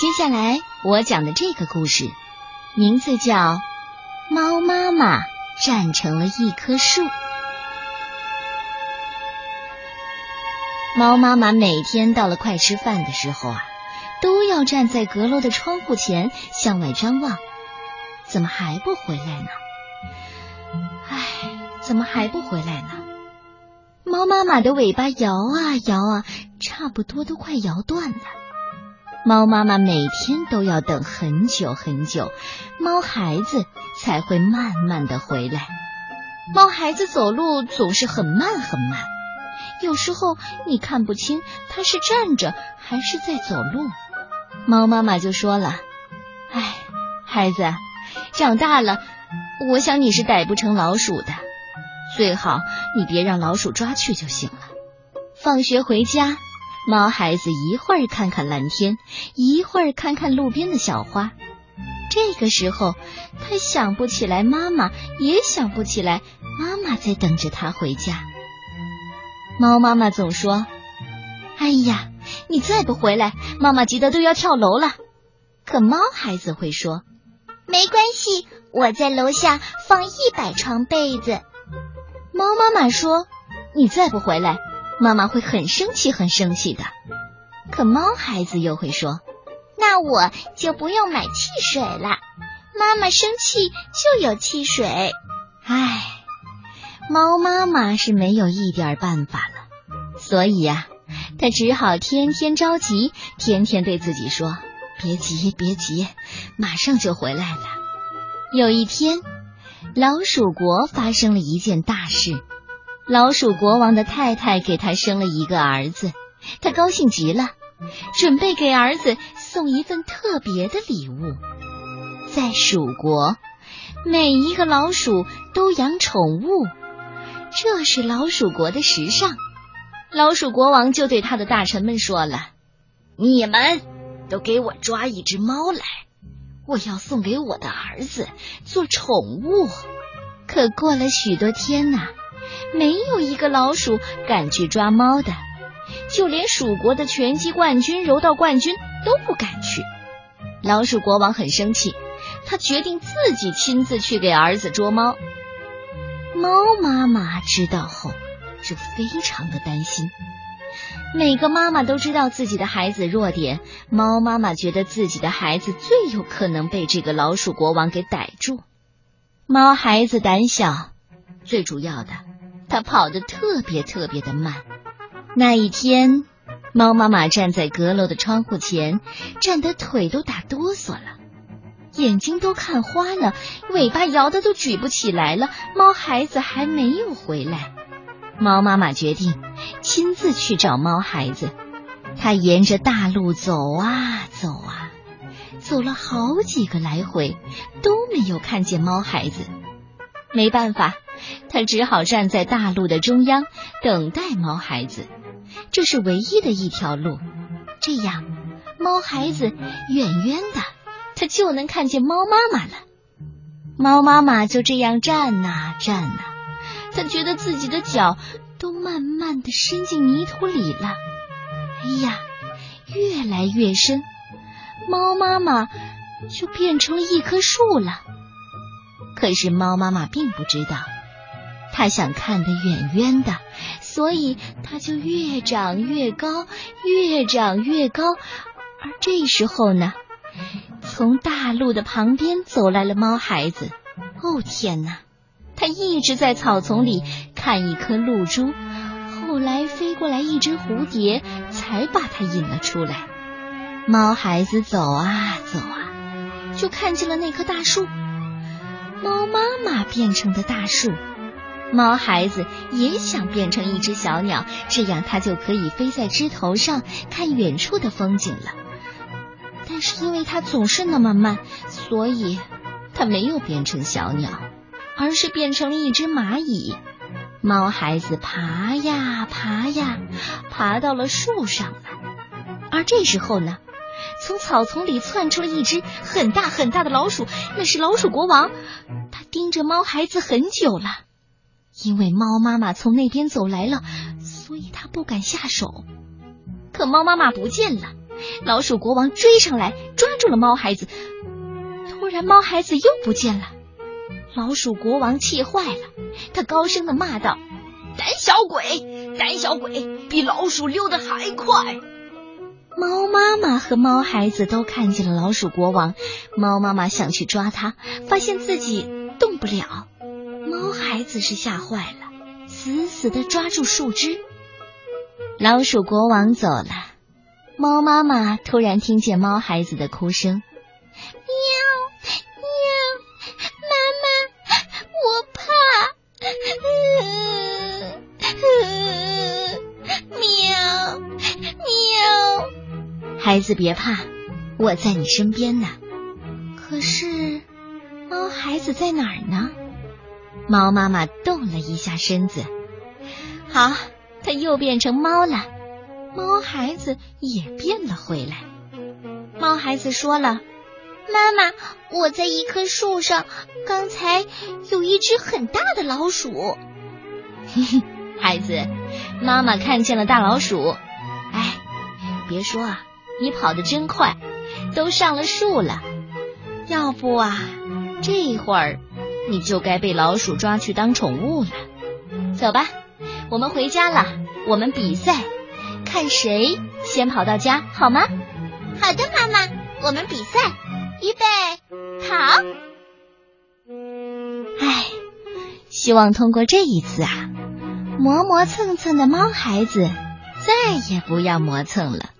接下来我讲的这个故事，名字叫《猫妈妈站成了一棵树》。猫妈妈每天到了快吃饭的时候啊，都要站在阁楼的窗户前向外张望，怎么还不回来呢？唉，怎么还不回来呢？猫妈妈的尾巴摇啊摇啊，差不多都快摇断了。猫妈妈每天都要等很久很久，猫孩子才会慢慢的回来。猫孩子走路总是很慢很慢，有时候你看不清它是站着还是在走路。猫妈妈就说了：“哎，孩子，长大了，我想你是逮不成老鼠的，最好你别让老鼠抓去就行了。”放学回家。猫孩子一会儿看看蓝天，一会儿看看路边的小花。这个时候，他想不起来妈妈，也想不起来妈妈在等着他回家。猫妈妈总说：“哎呀，你再不回来，妈妈急得都要跳楼了。”可猫孩子会说：“没关系，我在楼下放一百床被子。”猫妈妈说：“你再不回来。”妈妈会很生气，很生气的。可猫孩子又会说：“那我就不用买汽水了，妈妈生气就有汽水。”唉，猫妈妈是没有一点办法了，所以呀，它只好天天着急，天天对自己说：“别急，别急，马上就回来了。”有一天，老鼠国发生了一件大事。老鼠国王的太太给他生了一个儿子，他高兴极了，准备给儿子送一份特别的礼物。在鼠国，每一个老鼠都养宠物，这是老鼠国的时尚。老鼠国王就对他的大臣们说了：“你们都给我抓一只猫来，我要送给我的儿子做宠物。”可过了许多天呐。没有一个老鼠敢去抓猫的，就连蜀国的拳击冠军、柔道冠军都不敢去。老鼠国王很生气，他决定自己亲自去给儿子捉猫。猫妈妈知道后，就非常的担心。每个妈妈都知道自己的孩子弱点，猫妈妈觉得自己的孩子最有可能被这个老鼠国王给逮住。猫孩子胆小，最主要的。他跑得特别特别的慢。那一天，猫妈妈站在阁楼的窗户前，站得腿都打哆嗦了，眼睛都看花了，尾巴摇的都举不起来了。猫孩子还没有回来，猫妈妈决定亲自去找猫孩子。他沿着大路走啊走啊，走了好几个来回，都没有看见猫孩子。没办法。他只好站在大路的中央等待猫孩子，这是唯一的一条路。这样，猫孩子远远的，他就能看见猫妈妈了。猫妈妈就这样站呐站呐，他觉得自己的脚都慢慢的伸进泥土里了。哎呀，越来越深，猫妈妈就变成了一棵树了。可是猫妈妈并不知道。他想看得远远的，所以他就越长越高，越长越高。而这时候呢，从大路的旁边走来了猫孩子。哦天哪！他一直在草丛里看一颗露珠，后来飞过来一只蝴蝶，才把他引了出来。猫孩子走啊走啊，就看见了那棵大树，猫妈妈变成的大树。猫孩子也想变成一只小鸟，这样它就可以飞在枝头上看远处的风景了。但是因为它总是那么慢，所以它没有变成小鸟，而是变成了一只蚂蚁。猫孩子爬呀爬呀，爬到了树上了。而这时候呢，从草丛里窜出了一只很大很大的老鼠，那是老鼠国王。他盯着猫孩子很久了。因为猫妈妈从那边走来了，所以他不敢下手。可猫妈妈不见了，老鼠国王追上来，抓住了猫孩子。突然，猫孩子又不见了。老鼠国王气坏了，他高声的骂道：“胆小鬼，胆小鬼，比老鼠溜得还快！”猫妈妈和猫孩子都看见了老鼠国王。猫妈妈想去抓它，发现自己动不了。猫孩子是吓坏了，死死的抓住树枝。老鼠国王走了，猫妈妈突然听见猫孩子的哭声：“喵喵，妈妈，我怕。”喵喵。孩子别怕，我在你身边呢。可是，猫孩子在哪儿呢？猫妈妈动了一下身子，好，它又变成猫了。猫孩子也变了回来。猫孩子说了：“妈妈，我在一棵树上，刚才有一只很大的老鼠。”嘿嘿，孩子，妈妈看见了大老鼠。哎，别说啊。你跑得真快，都上了树了。要不啊，这会儿你就该被老鼠抓去当宠物了。走吧，我们回家了。我们比赛，看谁先跑到家，好吗？好的，妈妈。我们比赛，预备，跑。唉，希望通过这一次啊，磨磨蹭蹭的猫孩子再也不要磨蹭了。